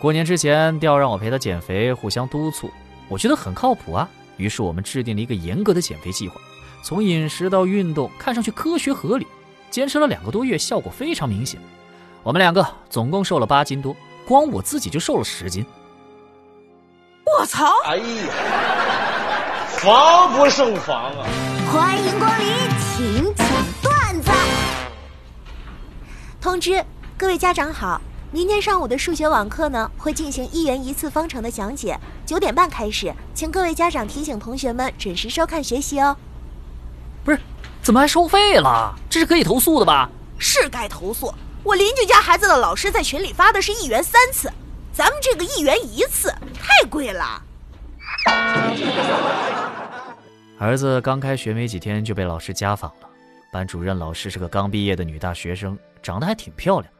过年之前，调让我陪他减肥，互相督促，我觉得很靠谱啊。于是我们制定了一个严格的减肥计划，从饮食到运动，看上去科学合理。坚持了两个多月，效果非常明显。我们两个总共瘦了八斤多，光我自己就瘦了十斤。我操！哎呀，防不胜防啊！欢迎光临，请讲段子。通知各位家长好，明天上午的数学网课呢会进行一元一次方程的讲解，九点半开始，请各位家长提醒同学们准时收看学习哦。不是，怎么还收费了？这是可以投诉的吧？是该投诉。我邻居家孩子的老师在群里发的是一元三次，咱们这个一元一次太贵了。儿子刚开学没几天就被老师家访了，班主任老师是个刚毕业的女大学生，长得还挺漂亮。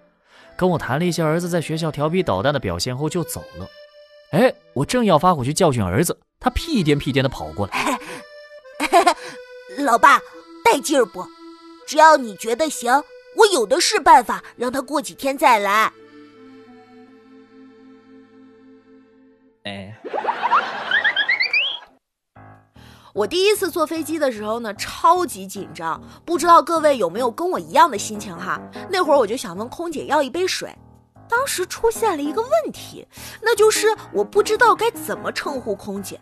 跟我谈了一些儿子在学校调皮捣蛋的表现后就走了。哎，我正要发火去教训儿子，他屁颠屁颠的跑过来。老爸，带劲儿不？只要你觉得行，我有的是办法让他过几天再来。我第一次坐飞机的时候呢，超级紧张，不知道各位有没有跟我一样的心情哈？那会儿我就想问空姐要一杯水，当时出现了一个问题，那就是我不知道该怎么称呼空姐。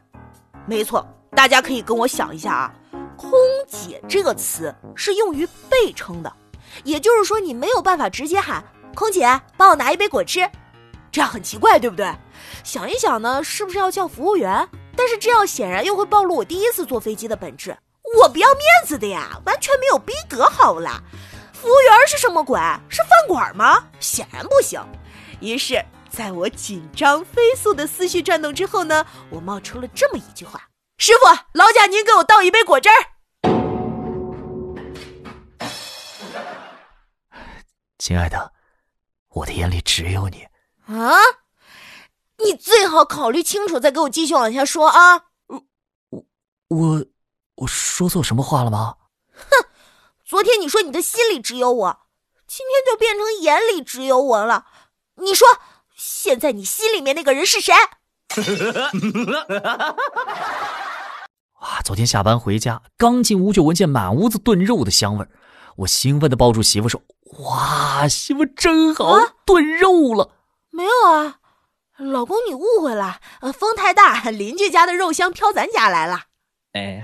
没错，大家可以跟我想一下啊，空姐这个词是用于被称的，也就是说你没有办法直接喊空姐帮我拿一杯果汁，这样很奇怪，对不对？想一想呢，是不是要叫服务员？但是这样显然又会暴露我第一次坐飞机的本质，我不要面子的呀，完全没有逼格，好不啦？服务员是什么鬼？是饭馆吗？显然不行。于是，在我紧张飞速的思绪转动之后呢，我冒出了这么一句话：“师傅，劳驾您给我倒一杯果汁儿。”亲爱的，我的眼里只有你啊。你最好考虑清楚，再给我继续往下说啊！我我我我说错什么话了吗？哼，昨天你说你的心里只有我，今天就变成眼里只有我了。你说现在你心里面那个人是谁？哇！昨天下班回家，刚进屋就闻见满屋子炖肉的香味儿，我兴奋的抱住媳妇说：“哇，媳妇真好，炖肉了。”没有啊。老公，你误会了，呃，风太大，邻居家的肉香飘咱家来了。哎，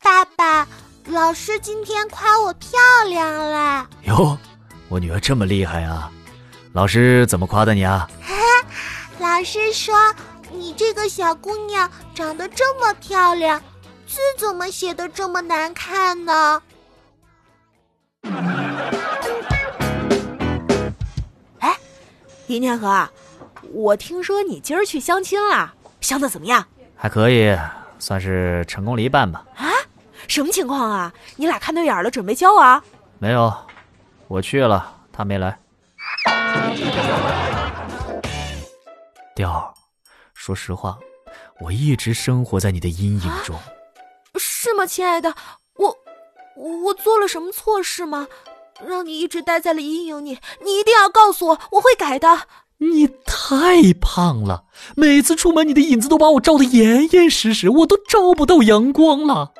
爸爸，老师今天夸我漂亮了。哟，我女儿这么厉害啊！老师怎么夸的你啊？老师说你这个小姑娘长得这么漂亮，字怎么写的这么难看呢？林天河，我听说你今儿去相亲了，相的怎么样？还可以，算是成功了一半吧。啊，什么情况啊？你俩看对眼了，准备交往？没有，我去了，他没来。调，说实话，我一直生活在你的阴影中。是吗，亲爱的？我，我做了什么错事吗？让你一直待在了阴影里，你一定要告诉我，我会改的。你太胖了，每次出门你的影子都把我照得严严实实，我都照不到阳光了。